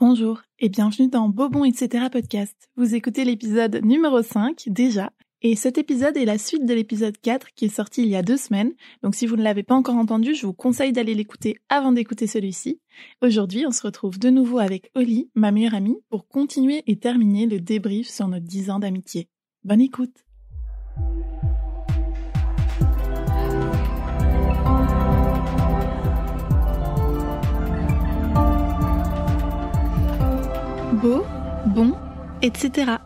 Bonjour et bienvenue dans Bobon etc. podcast. Vous écoutez l'épisode numéro 5 déjà et cet épisode est la suite de l'épisode 4 qui est sorti il y a deux semaines. Donc si vous ne l'avez pas encore entendu, je vous conseille d'aller l'écouter avant d'écouter celui-ci. Aujourd'hui, on se retrouve de nouveau avec Oli, ma meilleure amie, pour continuer et terminer le débrief sur nos 10 ans d'amitié. Bonne écoute Beau, bon, etc.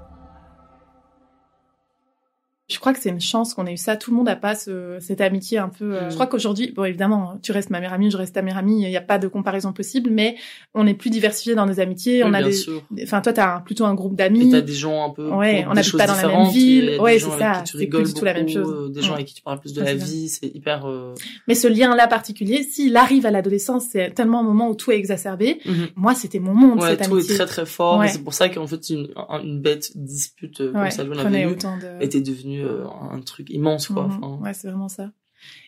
Je crois que c'est une chance qu'on ait eu ça. Tout le monde n'a pas ce, cette amitié un peu. Euh, Mm. Je crois qu'aujourd'hui, bon évidemment, tu restes ma meilleure amie, je reste ta meilleure amie. Il n'y a pas de comparaison possible, mais on est plus diversifié dans nos amitiés. Oui, on a bien des. Enfin, toi, t'as plutôt un groupe d'amis. t'as des gens un peu. Ouais, on n'habite pas dans la même ville. Ouais, c'est ça, c'est plus du tout la même chose. euh, Des gens avec qui tu parles plus de la vie, c'est hyper. euh, Mais ce lien-là particulier, s'il arrive à l'adolescence, c'est tellement un moment où tout est exacerbé. Moi, c'était mon monde Ouais, cette tout est très très fort. Ouais. C'est pour ça qu'en fait, une, un- une bête dispute comme ça, on avait eu, était devenue euh, un truc immense, quoi. Mhm. Enfin, Ouais, c'est vraiment ça.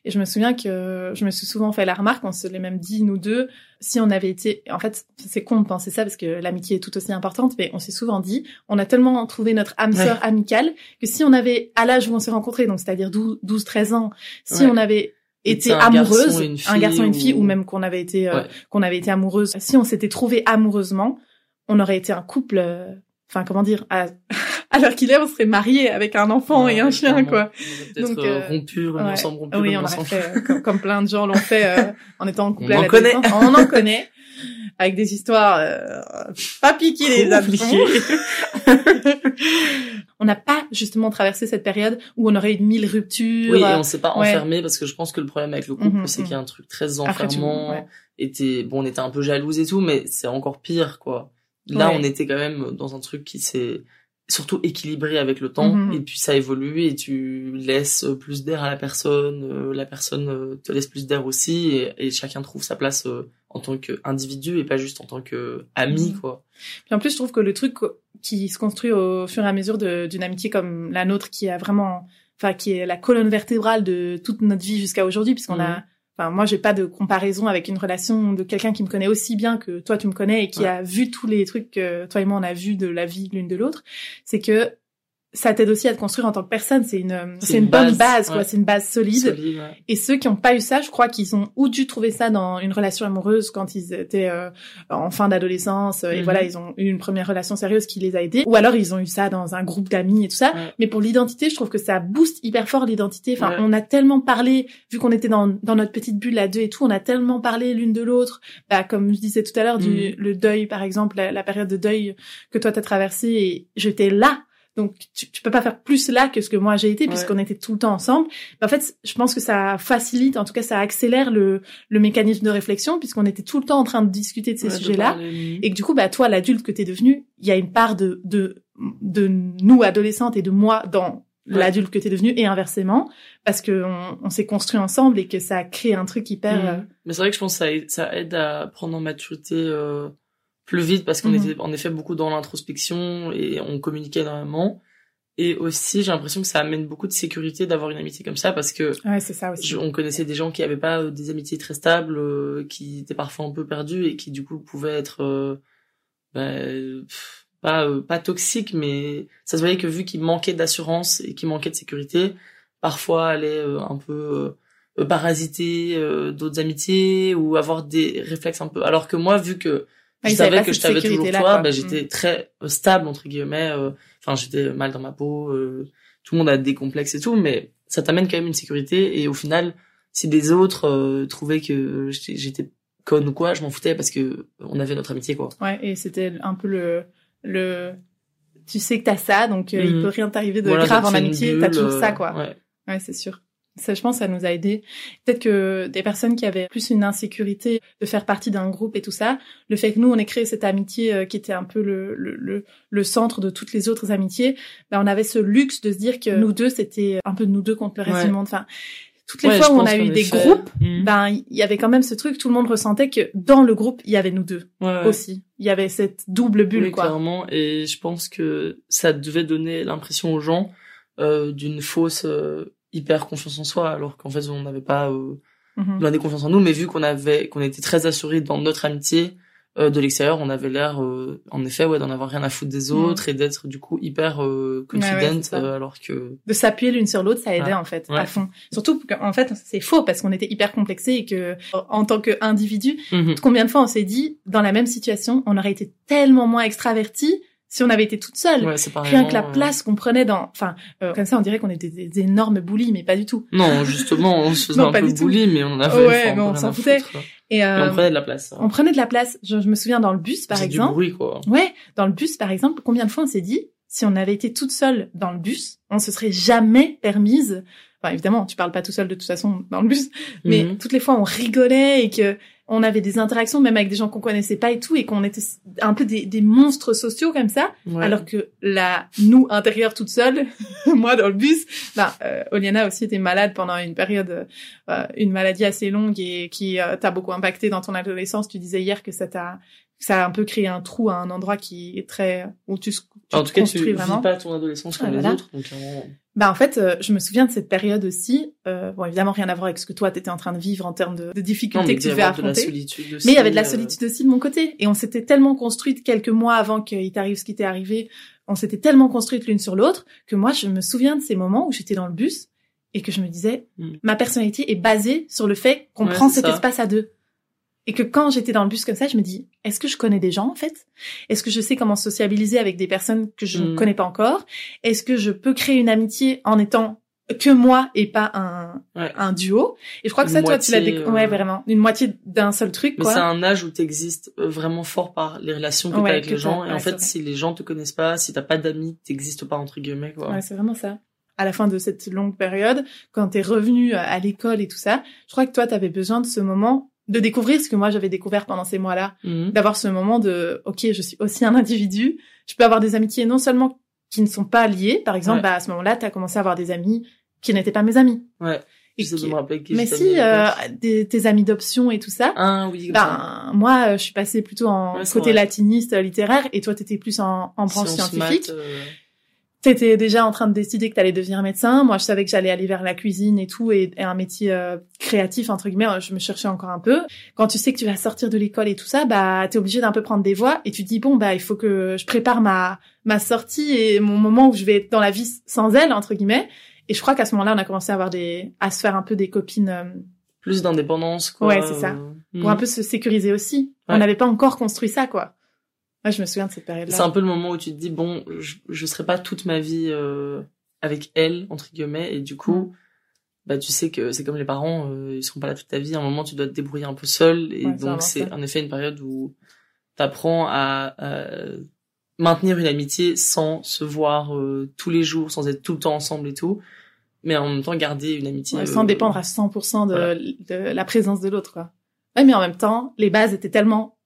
Et je me souviens que je me suis souvent fait la remarque, on se l'est même dit, nous deux, si on avait été, en fait, c'est con de penser ça parce que l'amitié est tout aussi importante, mais on s'est souvent dit, on a tellement trouvé notre âme sœur amicale que si on avait, à l'âge où on s'est rencontrés, donc c'est-à-dire 12, 12, 13 ans, si Ouais. on avait été un amoureuse, une un garçon et une fille, ou- ou même qu'on avait été, euh, Ouais. qu'on avait été amoureuse, si on s'était trouvé amoureusement, on aurait été un couple, euh, enfin, comment dire, à, à l'heure qu'il est, on serait mariés avec un enfant et un chien, quoi. On Donc, euh, euh, rompu, ouais. ensemble, rompu, Oui, on ensemble. fait, euh, comme, comme plein de gens l'ont fait euh, en étant en couple On à en connaît. On en connaît. Avec des histoires euh, pas piquées les Compliqué. on n'a pas justement traversé cette période où on aurait eu mille ruptures. Oui, et on s'est pas ouais. enfermé parce que je pense que le problème avec le couple, Mhm, c'est qu'il y a un truc très Après, tu- enfermant. ouais. était bon, on était un peu jalouse et tout, mais c'est encore pire, quoi. Là, Ouais. on était quand même dans un truc qui s'est surtout équilibré avec le temps, Mhm. et puis ça évolue et tu laisses plus d'air à la personne, euh, la personne euh, te laisse plus d'air aussi, et, et chacun trouve sa place euh, en tant qu'individu et pas juste en tant que ami, Mhm. quoi. Puis en plus, je trouve que le truc qui se construit au fur et à mesure d'une amitié comme la nôtre, qui a vraiment, enfin, qui est la colonne vertébrale de toute notre vie jusqu'à aujourd'hui, puisqu'on a, Mhm. Enfin, moi, j'ai pas de comparaison avec une relation de quelqu'un qui me connaît aussi bien que toi, tu me connais et qui Ouais. a vu tous les trucs que toi et moi on a vu de la vie l'une de l'autre. C'est que ça t'aide aussi à te construire en tant que personne. C'est une, c'est une, une bonne base, quoi. ouais. C'est une base solide. Solide, ouais. Et ceux qui n'ont pas eu ça, je crois qu'ils ont ou dû trouver ça dans une relation amoureuse quand ils étaient euh, en fin d'adolescence euh, et Mhm. voilà, ils ont eu une première relation sérieuse qui les a aidés. Ou alors ils ont eu ça dans un groupe d'amis et tout ça. Ouais. Mais pour l'identité, je trouve que ça booste hyper fort l'identité. Enfin, on a tellement parlé, vu qu'on était dans, dans notre petite bulle à deux et tout, on a tellement parlé l'une de l'autre. Bah, comme je disais tout à l'heure, du Mhm. le deuil, par exemple, la, la période de deuil que toi t'as traversée et j'étais là. Donc, tu, tu peux pas faire plus là que ce que moi j'ai été, Ouais. puisqu'on était tout le temps ensemble. En fait, je pense que ça facilite, en tout cas, ça accélère le, le mécanisme de réflexion, puisqu'on était tout le temps en train de discuter de ces Ouais, sujets-là. Et que du coup, bah, toi, l'adulte que t'es devenu, il y a une part de, de, de nous, adolescentes, et de moi dans Ouais. l'adulte que t'es devenu, et inversement, parce que on, on s'est construit ensemble et que ça a créé un truc hyper... Euh, Mais c'est vrai que je pense que ça aide, ça aide à prendre en maturité euh, plus vite parce qu'on Mhm. était en effet beaucoup dans l'introspection et on communiquait énormément. Et aussi, j'ai l'impression que ça amène beaucoup de sécurité d'avoir une amitié comme ça parce que Ouais, c'est ça aussi. je- on connaissait des gens qui avaient pas euh, des amitiés très stables, euh, qui étaient parfois un peu perdus et qui du coup pouvaient être euh, bah, pff, pas euh, pas toxiques, mais ça se voyait que vu qu'ils manquaient d'assurance et qu'ils manquaient de sécurité, parfois allaient euh, un peu parasiter d'autres amitiés ou avoir des réflexes un peu. Alors que moi, vu que Ah, je savais que je t'avais toujours sécurité-là, toi, bah, j'étais très euh, stable entre guillemets. euh, Enfin, j'étais mal dans ma peau. euh, tout le monde a des complexes et tout, mais ça t'amène quand même une sécurité. Et au final, si des autres euh, trouvaient que j'étais conne ou quoi, je m'en foutais parce que on avait notre amitié quoi. Ouais, et c'était un peu le, le, tu sais que t'as ça, donc euh, il Mhm. peut rien t'arriver de Voilà, grave en amitié, t'as toujours euh, ça, quoi. Ouais. Ouais, c'est sûr. Ça, je pense, ça nous a aidé. Peut-être que des personnes qui avaient plus une insécurité de faire partie d'un groupe et tout ça, le fait que nous, on ait créé cette amitié euh, qui était un peu le, le, le, le centre de toutes les autres amitiés, ben, on avait ce luxe de se dire que nous deux, c'était un peu nous deux contre le reste Ouais. du monde. Enfin, toutes les Ouais, fois où on a eu des groupes, Mhm. ben, il y avait quand même ce truc, tout le monde ressentait que dans le groupe, il y avait nous deux ouais. aussi. Il y avait cette double bulle, Oui, quoi. clairement. Et je pense que ça devait donner l'impression aux gens euh, d'une fausse euh, hyper confiance en soi, alors qu'en fait on n'avait pas euh, Mhm. blindé confiance en nous, mais vu qu'on avait qu'on était très assurés dans notre amitié, euh, de l'extérieur, on avait l'air, euh, en effet, ouais, d'en avoir rien à foutre des Mm. autres et d'être du coup hyper euh, Ouais, ouais, euh, alors que de s'appuyer l'une sur l'autre, ça aidait Ouais. en fait Ouais. à fond. Surtout qu'en fait c'est faux parce qu'on était hyper complexés et que en tant qu'individu, Mhm. combien de fois on s'est dit dans la même situation, on aurait été tellement moins extraverti si on avait été toute seule. ouais, Rien que la euh, place qu'on prenait dans, enfin, euh, comme ça, on dirait qu'on était des, des énormes bullies, mais pas du tout. Non, justement, on se faisait Non, un pas peu bully, mais on en avait Ouais, enfin, mais on s'en foutait. Et euh, on prenait de la place. on prenait de la place. Je, je me souviens dans le bus, par C'est du exemple. bruit, quoi. Ouais, dans le bus, par exemple, combien de fois on s'est dit, si on avait été toute seule dans le bus, on se serait jamais permise. Enfin, évidemment, tu parles pas tout seul de toute façon dans le bus, mais Mhm. toutes les fois on rigolait et que on avait des interactions même avec des gens qu'on connaissait pas et tout et qu'on était un peu des, des monstres sociaux comme ça Ouais. alors que la nous intérieure toute seule moi dans le bus bah euh, Oliana aussi était malade pendant une période euh, une maladie assez longue et qui euh, t'a beaucoup impacté dans ton adolescence tu disais hier que ça t'a ça a un peu créé un trou à un endroit qui est très où tu, tu en tout cas, tu vis pas ton adolescence comme Ouais, les voilà. autres, donc. Bah en fait, euh, je me souviens de cette période aussi. Euh, bon, évidemment, rien à voir avec ce que toi t'étais en train de vivre en termes de, de difficultés que tu devais de affronter. solitude aussi. Mais il y avait de la euh, solitude aussi de mon côté. Et on s'était tellement construite quelques mois avant qu'il t'arrive ce qui t'est arrivé. On s'était tellement construite l'une sur l'autre que moi, je me souviens de ces moments où j'étais dans le bus et que je me disais, Mm. ma personnalité est basée sur le fait qu'on Ouais, prend cet ça. espace à deux. Et que quand j'étais dans le bus comme ça, je me dis, est-ce que je connais des gens en fait? Est-ce que je sais comment sociabiliser avec des personnes que je ne Mm. connais pas encore? Est-ce que je peux créer une amitié en étant que moi et pas un, Ouais. un duo? Et je crois que ça, toi, tu l'as déc- euh, ouais vraiment une moitié d'un seul truc Mais c'est un âge où t'existes euh, vraiment fort par les relations que Ouais, t'as avec que les gens. Et ouais, en fait, si les gens te connaissent pas, si t'as pas d'amis, t'existes pas entre guillemets, quoi. Ouais, c'est vraiment ça. À la fin de cette longue période, quand t'es revenu à- à l'école et tout ça, je crois que toi, t'avais besoin de ce moment de découvrir ce que moi j'avais découvert pendant ces mois-là, Mhm. d'avoir ce moment de, ok, je suis aussi un individu, je peux avoir des amitiés non seulement qui ne sont pas liées, par exemple, Ouais. bah à ce moment-là, t'as commencé à avoir des amis qui n'étaient pas mes amis. Ouais. Et J'essaie de qui- me rappeler qui Mais si, euh, des- tes amis d'option et tout ça. Ah oui. Ben, moi, euh, je suis passée plutôt en Ouais, côté vrai. latiniste, euh, littéraire, et toi, t'étais plus en, en branche Sciences, scientifique. maths, euh, T'étais déjà en train de décider que t'allais devenir médecin. Moi, je savais que j'allais aller vers la cuisine et tout, et, et un métier euh, créatif entre guillemets. Je me cherchais encore un peu. Quand tu sais que tu vas sortir de l'école et tout ça, bah t'es obligé d'un peu prendre des voies, et tu te dis bon bah il faut que je prépare ma ma sortie et mon moment où je vais être dans la vie sans elle entre guillemets. Et je crois qu'à ce moment-là, on a commencé à avoir des à se faire un peu des copines euh, plus d'indépendance, quoi. Ouais, c'est ça. euh, pour un peu se sécuriser aussi. On n'avait pas encore construit ça quoi. Moi, je me souviens de cette période-là. C'est un peu le moment où tu te dis bon, je, je serai pas toute ma vie euh, avec elle entre guillemets, et du coup, Mm. bah tu sais que c'est comme les parents, euh, ils seront pas là toute ta vie. À un moment, tu dois te débrouiller un peu seul, et Ouais, donc c'est en effet une période où t'apprends à, à maintenir une amitié sans se voir euh, tous les jours, sans être tout le temps ensemble et tout, mais en même temps garder une amitié Ouais, euh, sans dépendre à 100% de, voilà. de la présence de l'autre, quoi. Ouais, mais en même temps, les bases étaient tellement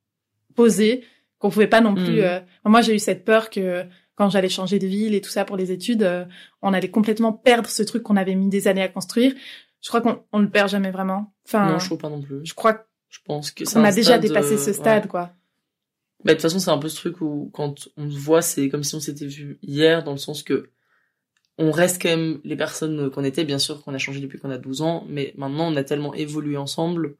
posées qu'on pouvait pas non plus. Mhm. euh, Moi, j'ai eu cette peur que quand j'allais changer de ville et tout ça pour les études, euh, on allait complètement perdre ce truc qu'on avait mis des années à construire. Je crois qu'on on le perd jamais vraiment. Enfin, Non, je trouve pas non plus. je crois Je pense que un a déjà stade, dépassé euh, ce stade, ouais. quoi. Bah, de toute façon, c'est un peu ce truc où, quand on se voit, c'est comme si on s'était vu hier, dans le sens que on reste quand même les personnes qu'on était, bien sûr qu'on a changé depuis qu'on a 12 ans, mais maintenant on a tellement évolué ensemble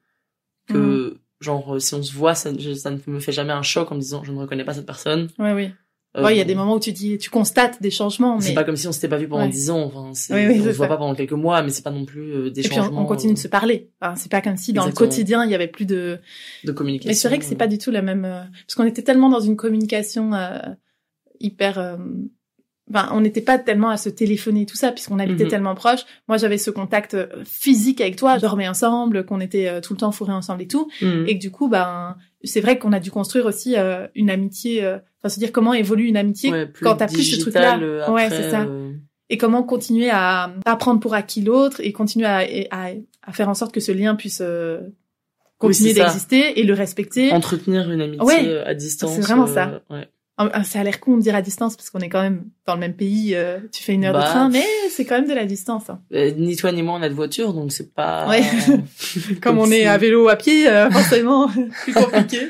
que, genre, euh, si on se voit, ça, je- ça ne me fait jamais un choc en me disant je ne reconnais pas cette personne. Ouais, oui. Euh, Ouais, il y a des moments où tu dis, tu constates des changements, C'est mais pas comme si on s'était pas vu pendant Ouais. 10 ans, enfin, c'est, Oui, oui, on c'est se voit ça. pas pendant quelques mois, mais c'est pas non plus euh, des et puis on, changements on continue de se parler. Enfin, c'est pas comme si dans Exactement. le quotidien il y avait plus de de communication. Mais c'est vrai que c'est pas du tout la même euh, parce qu'on était tellement dans une communication euh, hyper euh, ben on n'était pas tellement à se téléphoner tout ça puisqu'on habitait Mhm. tellement proche. Moi j'avais ce contact euh, physique avec toi, je dormais ensemble, qu'on était euh, tout le temps fourrés ensemble et tout Mhm. et que du coup ben c'est vrai qu'on a dû construire aussi euh, une amitié euh, enfin se dire comment évolue une amitié Ouais, plus quand t'as plus ce truc-là. euh, Ouais, c'est ça. et comment continuer à, à prendre pour acquis l'autre et continuer à, à, à faire en sorte que ce lien puisse continuer d'exister et le respecter. entretenir une amitié Ouais, à distance. c'est vraiment ça. ouais. Ah, Ça a l'air con de dire à distance parce qu'on est quand même dans le même pays. euh, tu fais une heure Bah, de train, mais c'est quand même de la distance. hein. Euh, ni toi ni moi on a de voiture, donc c'est pas. Ouais. Comme on est à vélo ou à pied, euh, forcément, plus compliqué.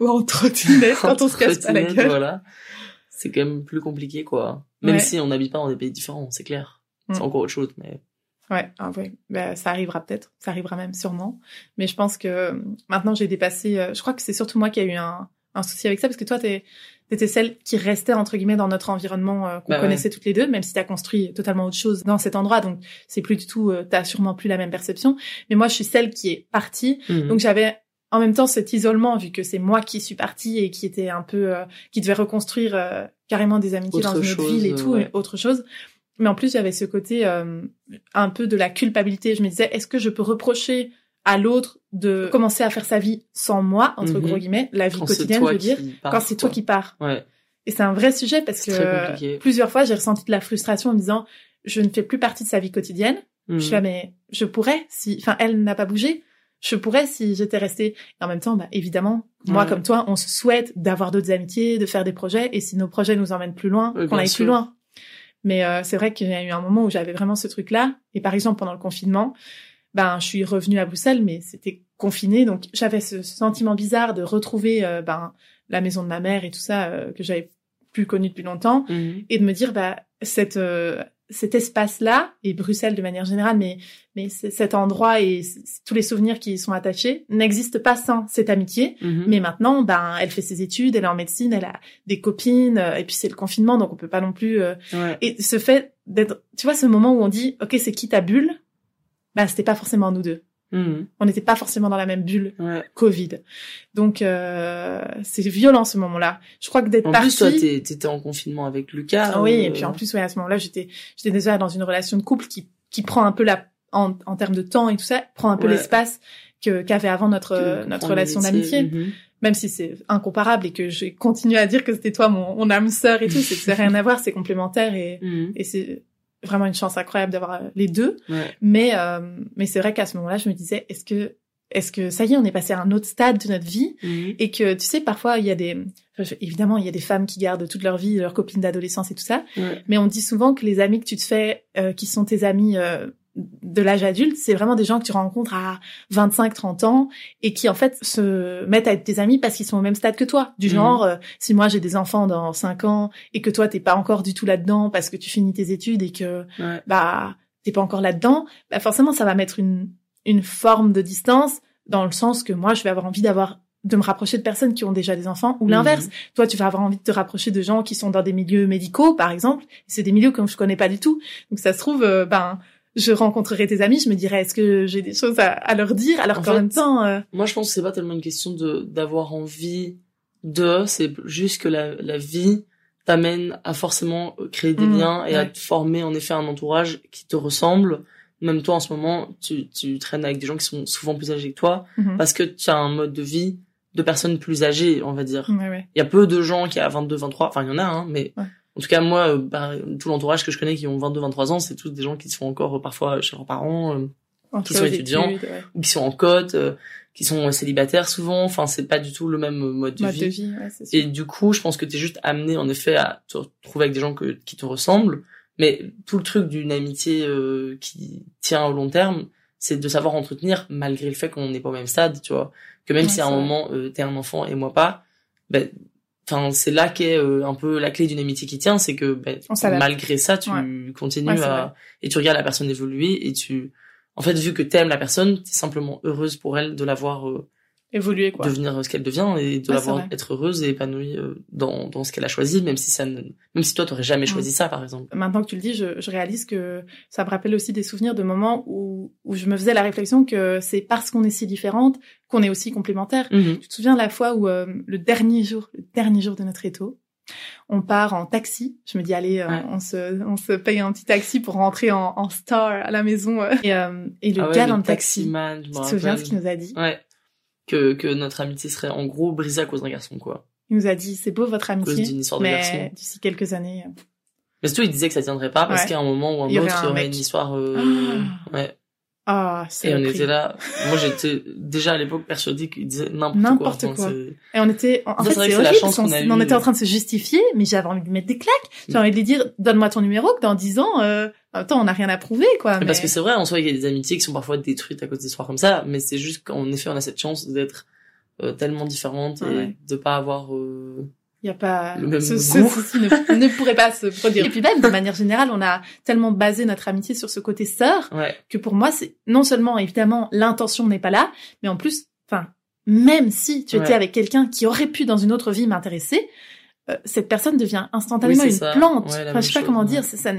Ou en trottinette quand on se casse pas la gueule. Voilà. C'est quand même plus compliqué, quoi. Même Ouais. si on n'habite pas dans des pays différents, c'est clair. C'est Mm. encore autre chose, mais. Ouais, ah ouais. Bah, ça arrivera peut-être, ça arrivera même sûrement. Mais je pense que euh, maintenant j'ai dépassé. euh, je crois que c'est surtout moi qui a eu un, un souci avec ça parce que toi t'es t'étais celle qui restait entre guillemets dans notre environnement euh, qu'on Bah ouais. connaissait toutes les deux, même si t'as construit totalement autre chose dans cet endroit. Donc c'est plus du tout, euh, t'as sûrement plus la même perception. Mais moi je suis celle qui est partie Mhm. donc j'avais en même temps cet isolement vu que c'est moi qui suis partie et qui était un peu euh, qui devait reconstruire euh, carrément des amitiés Autre dans une autre chose, ville et tout ouais. et autre chose. Mais en plus j'avais ce côté euh, un peu de la culpabilité. Je me disais est-ce que je peux reprocher à l'autre de commencer à faire sa vie sans moi entre Mhm. gros guillemets la vie Quand quotidienne je veux dire quand c'est toi qui pars. Ouais. Et c'est un vrai sujet parce que plusieurs fois j'ai ressenti de la frustration en me disant je ne fais plus partie de sa vie quotidienne. Mhm. Je suis là, mais je pourrais si, enfin, elle n'a pas bougé. Je pourrais si j'étais restée. Et en même temps, bah, évidemment, moi Ouais. comme toi, on se souhaite d'avoir d'autres amitiés, de faire des projets. Et si nos projets nous emmènent plus loin, Oui, qu'on aille sûr. plus loin. Mais euh, c'est vrai qu'il y a eu un moment où j'avais vraiment ce truc-là. Et par exemple, pendant le confinement, ben, je suis revenue à Bruxelles, mais c'était confiné. Donc, j'avais ce sentiment bizarre de retrouver euh, ben, la maison de ma mère et tout ça euh, que j'avais plus connu depuis longtemps Mhm. et de me dire bah cette euh, cet espace là et Bruxelles de manière générale mais mais cet endroit et tous les souvenirs qui y sont attachés n'existent pas sans cette amitié Mhm. mais maintenant ben elle fait ses études elle est en médecine elle a des copines et puis c'est le confinement donc on peut pas non plus euh, Ouais. et ce fait d'être tu vois ce moment où on dit ok c'est qui ta bulle bah c'était pas forcément nous deux Mhm. on n'était pas forcément dans la même bulle Ouais. Covid donc euh, c'est violent ce moment là je crois que d'être En partie plus, toi, t'étais en confinement avec Lucas. ah oui, euh, et puis en plus, ouais, à ce moment-là, j'étais, j'étais déjà dans une relation de couple qui, qui prend un peu la, en, en termes de temps et tout ça, prend un peu Ouais. l'espace que, qu'avait avant notre, que- euh, notre relation d'amitié. Mhm. Même si c'est incomparable et que j'ai continué à dire que c'était toi mon, mon âme sœur et tout, c'est que c'est rien à voir, c'est complémentaire et, Mhm. et c'est vraiment une chance incroyable d'avoir euh, les deux. Ouais. Mais, euh, mais c'est vrai qu'à ce moment-là, je me disais, est-ce que, est-ce que ça y est, on est passé à un autre stade de notre vie Mhm. et que tu sais parfois il y a des évidemment il y a des femmes qui gardent toute leur vie leurs copines d'adolescence et tout ça mais on dit souvent que les amis que tu te fais euh, qui sont tes amis euh, de l'âge adulte c'est vraiment des gens que tu rencontres à 25 30 ans et qui en fait se mettent à être tes amis parce qu'ils sont au même stade que toi du Mhm. genre euh, si moi j'ai des enfants dans 5 ans et que toi t'es pas encore du tout là-dedans parce que tu finis tes études et que Ouais. bah t'es pas encore là-dedans, bah forcément ça va mettre une une forme de distance dans le sens que moi je vais avoir envie d'avoir de me rapprocher de personnes qui ont déjà des enfants ou l'inverse. Mhm. Toi tu vas avoir envie de te rapprocher de gens qui sont dans des milieux médicaux par exemple, c'est des milieux que je connais pas du tout. Donc ça se trouve euh, ben je rencontrerai tes amis, je me dirais est-ce que j'ai des choses à, à leur dire? Alors En qu'en même temps euh, Moi, je pense que c'est pas tellement une question de d'avoir envie de, c'est juste que la, la vie t'amène à forcément créer des Mhm, liens et à te former en effet un entourage qui te ressemble. Même toi, en ce moment, tu, tu traînes avec des gens qui sont souvent plus âgés que toi mhm. parce que tu as un mode de vie de personnes plus âgées, on va dire. ouais, ouais. Il y a peu de gens qui a 22, 23, enfin il y en a, hein, mais. En tout cas moi, euh, bah, tout l'entourage que je connais qui ont 22, 23 ans, c'est tous des gens qui sont encore euh, parfois chez leurs parents, euh, Entre sont étudiants. études, ouais. ou qui sont en côte, euh, qui sont euh, célibataires souvent. Enfin, c'est pas du tout le même mode de Mode vie. de vie, ouais, c'est sûr. Et du coup, je pense que t'es juste amené en effet à te retrouver avec des gens que, qui te ressemblent. Mais tout le truc d'une amitié euh, qui tient au long terme, c'est de savoir entretenir malgré le fait qu'on n'est pas au même stade, tu vois. Que même Ouais, si à un vrai. moment euh, t'es un enfant et moi pas, ben, enfin c'est là qu'est euh, un peu la clé d'une amitié qui tient, c'est que ben, s'adapte. malgré ça, tu Ouais. continues Ouais, à et tu regardes la personne évoluer et tu, en fait, vu que t'aimes la personne, t'es simplement heureuse pour elle de l'avoir euh, Évoluer quoi. devenir euh, ce qu'elle devient et de Ouais, la c'est voir vrai. être heureuse et épanouie euh, dans, dans ce qu'elle a choisi, même si ça ne... même si toi t'aurais jamais choisi ça, par exemple. maintenant que tu le dis, je, je réalise que ça me rappelle aussi des souvenirs de moments où, où je me faisais la réflexion que c'est parce qu'on est si différentes qu'on est aussi complémentaires. Mhm. Tu te souviens la fois où euh, le dernier jour, le dernier jour de notre étau, on part en taxi. Je me dis allez, euh, Ouais. on se on se paye un petit taxi pour rentrer en, en star à la maison. euh. Et, euh, et le Ah ouais, gars dans le taxi, je tu te souviens ce qu'il nous a dit? Ouais. Que, que notre amitié serait en gros brisée à cause d'un garçon, quoi. Il nous a dit c'est beau votre À cause amitié, d'une histoire de garçon. d'ici quelques années. euh, Mais surtout, il disait que ça tiendrait pas parce Ouais. qu'à un moment ou un Il autre, il y aurait une histoire, euh, Ah. ouais. Ah, Et on était là. Moi, j'étais déjà à l'époque persuadé qu'il disait n'importe quoi. Enfin, Et on était, en fait, c'est horrible, chance parce qu'on a qu'on on était en train de se justifier, mais j'avais envie de mettre des claques. Mm. envie de lui dire, donne-moi ton numéro, que dans 10 ans, euh, attends, on n'a rien à prouver, quoi. Mais Parce que c'est vrai, en soi, il y a des amitiés qui sont parfois détruites à cause d'histoires comme ça, mais c'est juste qu'en effet, on a cette chance d'être euh, tellement différentes Ouais. et de pas avoir, euh, il y a pas Le même ce, ce goût. souci ne, ne pourrait pas se produire. Et puis même de manière générale, on a tellement basé notre amitié sur ce côté sœur Ouais. que pour moi, c'est non seulement évidemment l'intention n'est pas là, mais en plus, enfin, même si tu étais avec quelqu'un qui aurait pu dans une autre vie m'intéresser, euh, cette personne devient instantanément Oui, une ça. plante. Ouais, enfin, je sais pas chose, comment ouais. dire, ça,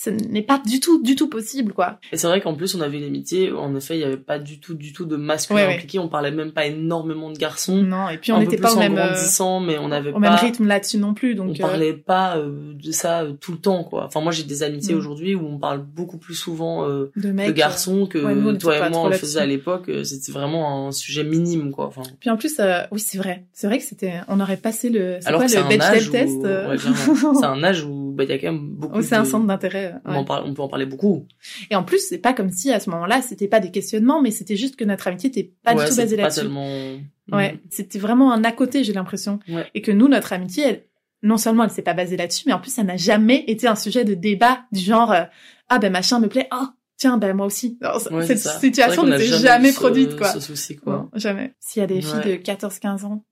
ce n'est pas du tout, du tout possible, quoi. Et c'est vrai qu'en plus, on avait une amitié, en effet, il y avait pas du tout, du tout de masculin Ouais, ouais. impliqué, on parlait même pas énormément de garçons. Non, et puis on n'était pas au même, euh, grandissant, mais on avait au pas, même rythme là-dessus non plus, on donc. euh, parlait pas euh, de ça euh, tout le temps, quoi. Enfin, moi, j'ai des amitiés Mm. aujourd'hui où on parle beaucoup plus souvent de mecs. garçons que ouais, nous, on toi et moi on le faisait à l'époque. C'était vraiment un sujet minime, quoi. Enfin, Puis en plus, oui, c'est vrai. C'est vrai que c'était, on aurait passé le, c'est quoi le âge où, test. ouais, c'est un âge où bah, il y a quand même beaucoup Oh, c'est un centre d'intérêt. ouais. parle, on peut en parler beaucoup. Et en plus, c'est pas comme si à ce moment-là, c'était pas des questionnements, mais c'était juste que notre amitié était pas ouais, du tout basée là-dessus. tellement. Ouais, c'était vraiment un à côté, j'ai l'impression. Ouais. Et que nous, notre amitié, elle, non seulement elle s'est pas basée là-dessus, mais en plus, ça n'a jamais été un sujet de débat du genre euh, ah ben machin me plaît, ah tiens ben moi aussi. Non, Ouais, cette situation ne s'est jamais produite quoi. Ce souci, quoi. Non, jamais. S'il y a des filles Ouais. de 14-15 ans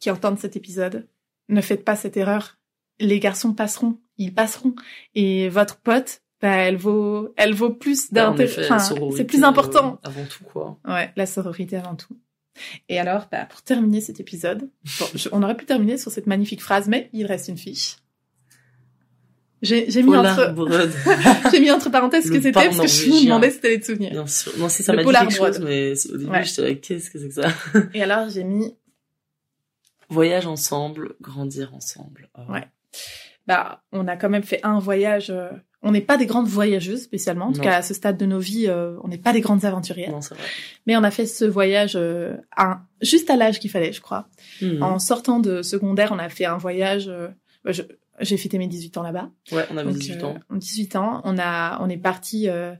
qui entendent cet épisode, ne faites pas cette erreur. Les garçons passeront, ils passeront. Et votre pote, bah, elle vaut, elle vaut plus Bah, d'intérêt. Enfin, c'est plus important. euh, avant tout, quoi. Ouais, la sororité avant tout. Et alors, bah, pour terminer cet épisode, bon, je- on aurait pu terminer sur cette magnifique phrase, mais il reste une fiche. J'ai mis entre, mis entre parenthèses ce que c'était parce que je me demandais si t'allais te souvenir. Bien sûr. Non, si ça m'a dit quelque chose, mais au début, Ouais. j'étais là, qu'est-ce que c'est que ça? Et alors, j'ai mis Voyage ensemble, grandir ensemble. Ah. Ouais. Bah, on a quand même fait un voyage. euh, on n'est pas des grandes voyageuses spécialement. En tout Non. cas, à ce stade de nos vies, euh, on n'est pas des grandes aventurières. Non, vrai. Mais on a fait ce voyage euh, à, juste à l'âge qu'il fallait, je crois. Mhm. En sortant de secondaire, on a fait un voyage. euh, bah, je- J'ai fêté mes 18 ans là-bas. Ouais, on avait Donc, 18 euh, ans. 18 ans. On a, on est parti euh,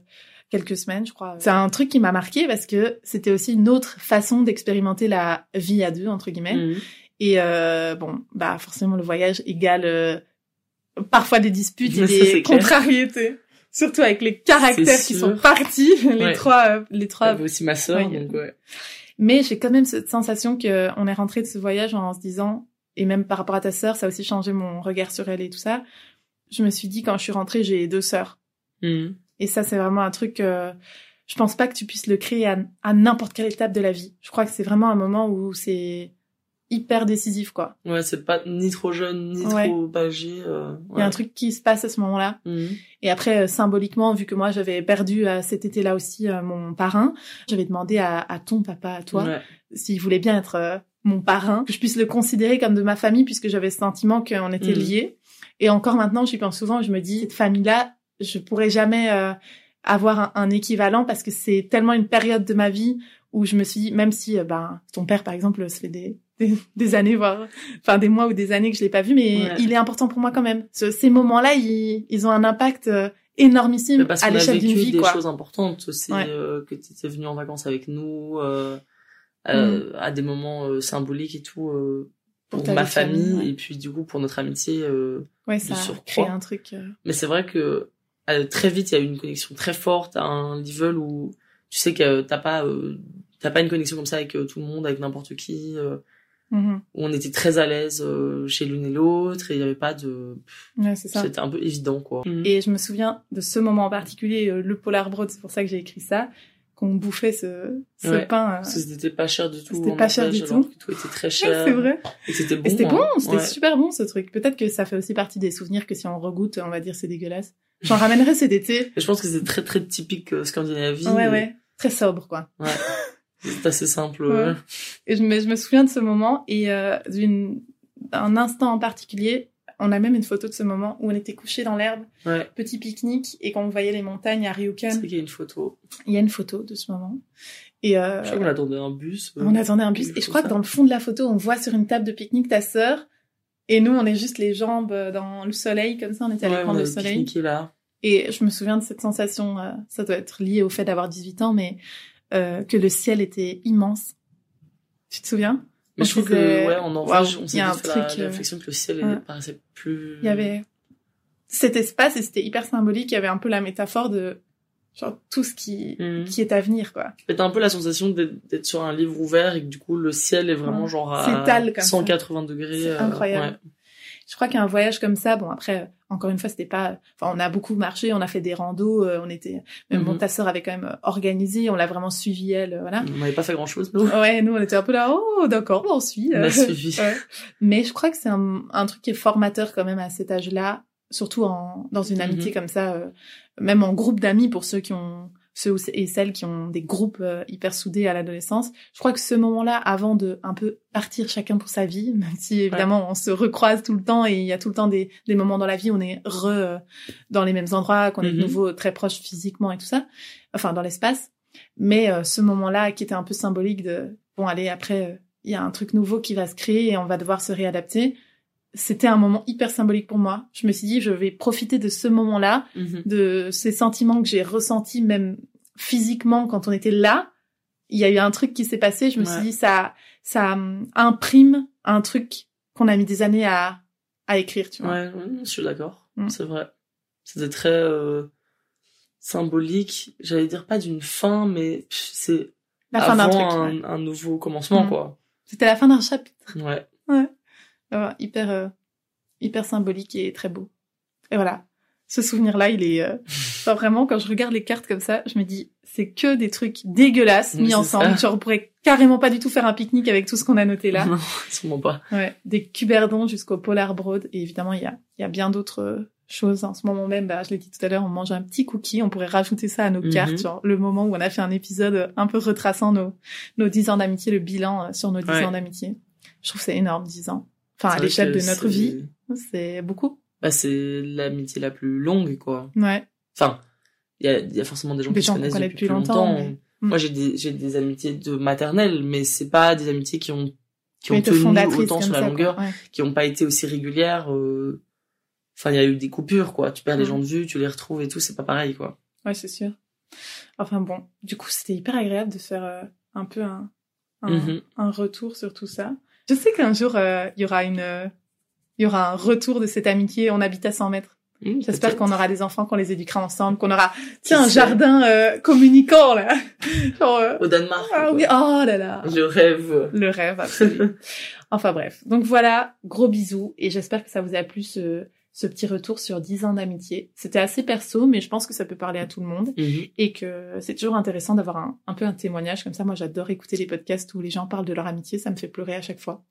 quelques semaines, je crois. C'est un truc qui m'a marqué parce que c'était aussi une autre façon d'expérimenter la vie à deux entre guillemets. Mhm. Et euh, bon, bah forcément le voyage égale euh, parfois des disputes et des contrariétés, surtout avec les caractères qui sont partis, les Ouais. trois, euh, les trois. Aussi ma sœur, Ouais. donc ouais. Mais j'ai quand même cette sensation que on est rentré de ce voyage en se disant, et même par rapport à ta sœur, ça a aussi changé mon regard sur elle et tout ça. Je me suis dit quand je suis rentrée, j'ai deux sœurs. Mhm. Et ça, c'est vraiment un truc. euh, je pense pas que tu puisses le créer à, à n'importe quelle étape de la vie. Je crois que c'est vraiment un moment où c'est hyper décisif, quoi. Ouais, c'est pas ni trop jeune, ni Ouais. trop âgé. Euh, Il y a un truc qui se passe à ce moment-là. Mhm. Et après, euh, symboliquement, vu que moi, j'avais perdu euh, cet été-là aussi euh, mon parrain, j'avais demandé à, à ton papa, à toi, Ouais. s'il voulait bien être mon parrain, que je puisse le considérer comme de ma famille, puisque j'avais ce sentiment qu'on était Mhm. liés. Et encore maintenant, j'y pense souvent, je me dis, cette famille-là, je pourrais jamais avoir un, un équivalent parce que c'est tellement une période de ma vie où je me suis dit, même si, ben, ton père, par exemple, ça fait des, des, des années, voire, enfin, des mois ou des années que je l'ai pas vu, mais Ouais. il est important pour moi quand même. Ce- ces moments-là, ils, ils ont un impact euh, énormissime Mais parce à a l'échelle d'une vie, des quoi. choses importantes aussi, Ouais. euh, que tu étais venu en vacances avec nous, euh, euh, à des moments euh, symboliques et tout, euh, Pour pour, ma famille, famille, ouais. et puis du coup pour notre amitié. euh, Ouais, ça crée un truc. Mais c'est vrai que euh, très vite, il y a eu une connexion très forte à un level où tu sais que t'as pas, euh, t'as pas une connexion comme ça avec tout le monde, avec n'importe qui, mhm. où on était très à l'aise euh, chez l'une et l'autre, et il y avait pas de, Ouais, c'est ça. c'était un peu évident quoi. Et je me souviens de ce moment en particulier, euh, le Polar Broad, c'est pour ça que j'ai écrit ça, qu'on bouffait ce, ce Ouais. pain. euh, Parce que c'était pas cher du tout. C'était pas cher du tout. tout était très Ouais, cher. c'est vrai. Et c'était bon. Et c'était bon, hein. c'était Ouais. super bon ce truc. Peut-être que ça fait aussi partie des souvenirs que si on regoute, on va dire c'est dégueulasse. J'en ramènerai cet été. Et je pense que c'est très très typique euh, Scandinavie. Ouais, et ouais. Très sobre, quoi. C'est assez simple. Ouais. Et je me, je me souviens de ce moment et euh, d'un instant en particulier, on a même une photo de ce moment où on était couchés dans l'herbe, Ouais. petit pique-nique, et qu'on voyait les montagnes à C'est Ryukan. vrai qu'il y a une photo? Il y a une photo de ce moment. Et euh, Je crois qu'on attendait un bus. euh, On attendait un bus. Et je crois que dans le fond de la photo, on voit sur une table de pique-nique ta sœur. Et nous, on est juste les jambes euh, dans le soleil, comme ça, on était ça. allés Ouais, prendre on le soleil. là. Et je me souviens de cette sensation, ça doit être lié au fait d'avoir 18 ans, mais euh, que le ciel était immense. Tu te souviens? Mais On je trouve disait, que, ouais, en waouh, on s'est un fait truc, la euh, réflexion que le ciel ouais. paraissait plus. Il y avait cet espace et c'était hyper symbolique. Il y avait un peu la métaphore de genre tout ce qui Mhm. qui est à venir quoi. T'as un peu la sensation d'être sur un livre ouvert et que du coup le ciel est vraiment Ouais. genre à S'étale comme ça. 180 degrés. C'est euh, incroyable. Je crois qu'un voyage comme ça, bon après, encore une fois, c'était pas. Enfin, on a beaucoup marché, on a fait des randos, euh, on était. Même bon, Mhm. ta sœur avait quand même euh, organisé, on l'a vraiment suivi elle, euh, voilà. On n'avait pas fait grand chose nous. Ouais, nous on était un peu là, oh d'accord, on suit. On a suivi. Ouais. Mais je crois que c'est un, un truc qui est formateur quand même à cet âge-là, surtout en dans une amitié Mhm. comme ça, euh, même en groupe d'amis pour ceux qui ont ceux et celles qui ont des groupes euh, hyper soudés à l'adolescence. Je crois que ce moment-là, avant de un peu partir chacun pour sa vie, même si évidemment on se recroise tout le temps et il y a tout le temps des, des moments dans la vie où on est re euh, dans les mêmes endroits, qu'on est de Mhm. nouveau très proches physiquement et tout ça, enfin dans l'espace. Mais euh, ce moment-là qui était un peu symbolique de bon allez après euh, il y a un truc nouveau qui va se créer et on va devoir se réadapter. C'était un moment hyper symbolique pour moi. Je me suis dit je vais profiter de ce moment-là Mhm. de ces sentiments que j'ai ressentis même physiquement quand on était là. Il y a eu un truc qui s'est passé. Je me suis dit ça, ça imprime un truc qu'on a mis des années à à écrire, tu vois. Ouais, je suis d'accord. Mm. C'est vrai. C'était très euh, symbolique. J'allais dire pas d'une fin, mais c'est La fin d'un truc. un, ouais. un nouveau commencement, Mm. quoi. C'était la fin d'un chapitre. Ouais. Ouais, hyper euh, hyper symbolique et très beau. Et voilà. Ce souvenir-là, il est euh, enfin, vraiment quand je regarde les cartes comme ça, je me dis c'est que des trucs dégueulasses Oui, mis c'est ensemble. on pourrait carrément pas du tout faire un pique-nique avec tout ce qu'on a noté là. Non, sûrement pas. Ouais, des cuberdons jusqu'au Polar Broad. Et évidemment, il y a, il y a bien d'autres euh, choses. En ce moment même, bah, je l'ai dit tout à l'heure, on mange un petit cookie. On pourrait rajouter ça à nos Mhm. cartes. Genre, le moment où on a fait un épisode un peu retraçant nos, nos 10 ans d'amitié, le bilan euh, sur nos 10 Ouais. ans d'amitié. Je trouve c'est énorme, 10 ans. Enfin, à l'échelle de notre vie, c'est beaucoup. Bah, c'est l'amitié la plus longue, quoi. Ouais. Enfin, il y a, il y a forcément des gens Des qui gens se connaissent connaît depuis, depuis longtemps, longtemps. mais-. Moi, j'ai des, j'ai des amitiés de maternelle, mais c'est pas des amitiés qui ont, qui ont été tenu autant sur la ça, longueur. Ouais. qui ont pas été aussi régulières. euh, Enfin, il y a eu des coupures, quoi. Tu perds les Mm. gens de vue, tu les retrouves et tout, c'est pas pareil, quoi. Ouais, c'est sûr. Enfin bon, du coup, c'était hyper agréable de faire euh, un peu un, un, Mhm. un retour sur tout ça. Je sais qu'un jour, euh, il y aura une, euh, il y aura un retour de cette amitié. On habite à 100 mètres. Mm, J'espère qu'on aura des enfants, qu'on les éduquera ensemble, qu'on aura, tiens, un jardin euh, communicant là. Genre, euh, Au Danemark. ah oui, oh là là. Je rêve. Le rêve, absolu. enfin bref. Donc voilà, gros bisous et j'espère que ça vous a plu ce, ce petit retour sur 10 ans d'amitié. C'était assez perso, mais je pense que ça peut parler à tout le monde Mhm. et que c'est toujours intéressant d'avoir un, un peu un témoignage comme ça. Moi, j'adore écouter les podcasts où les gens parlent de leur amitié, ça me fait pleurer à chaque fois.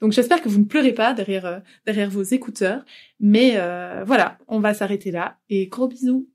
Donc j'espère que vous ne pleurez pas derrière euh, derrière vos écouteurs, mais euh, voilà, on va s'arrêter là et gros bisous.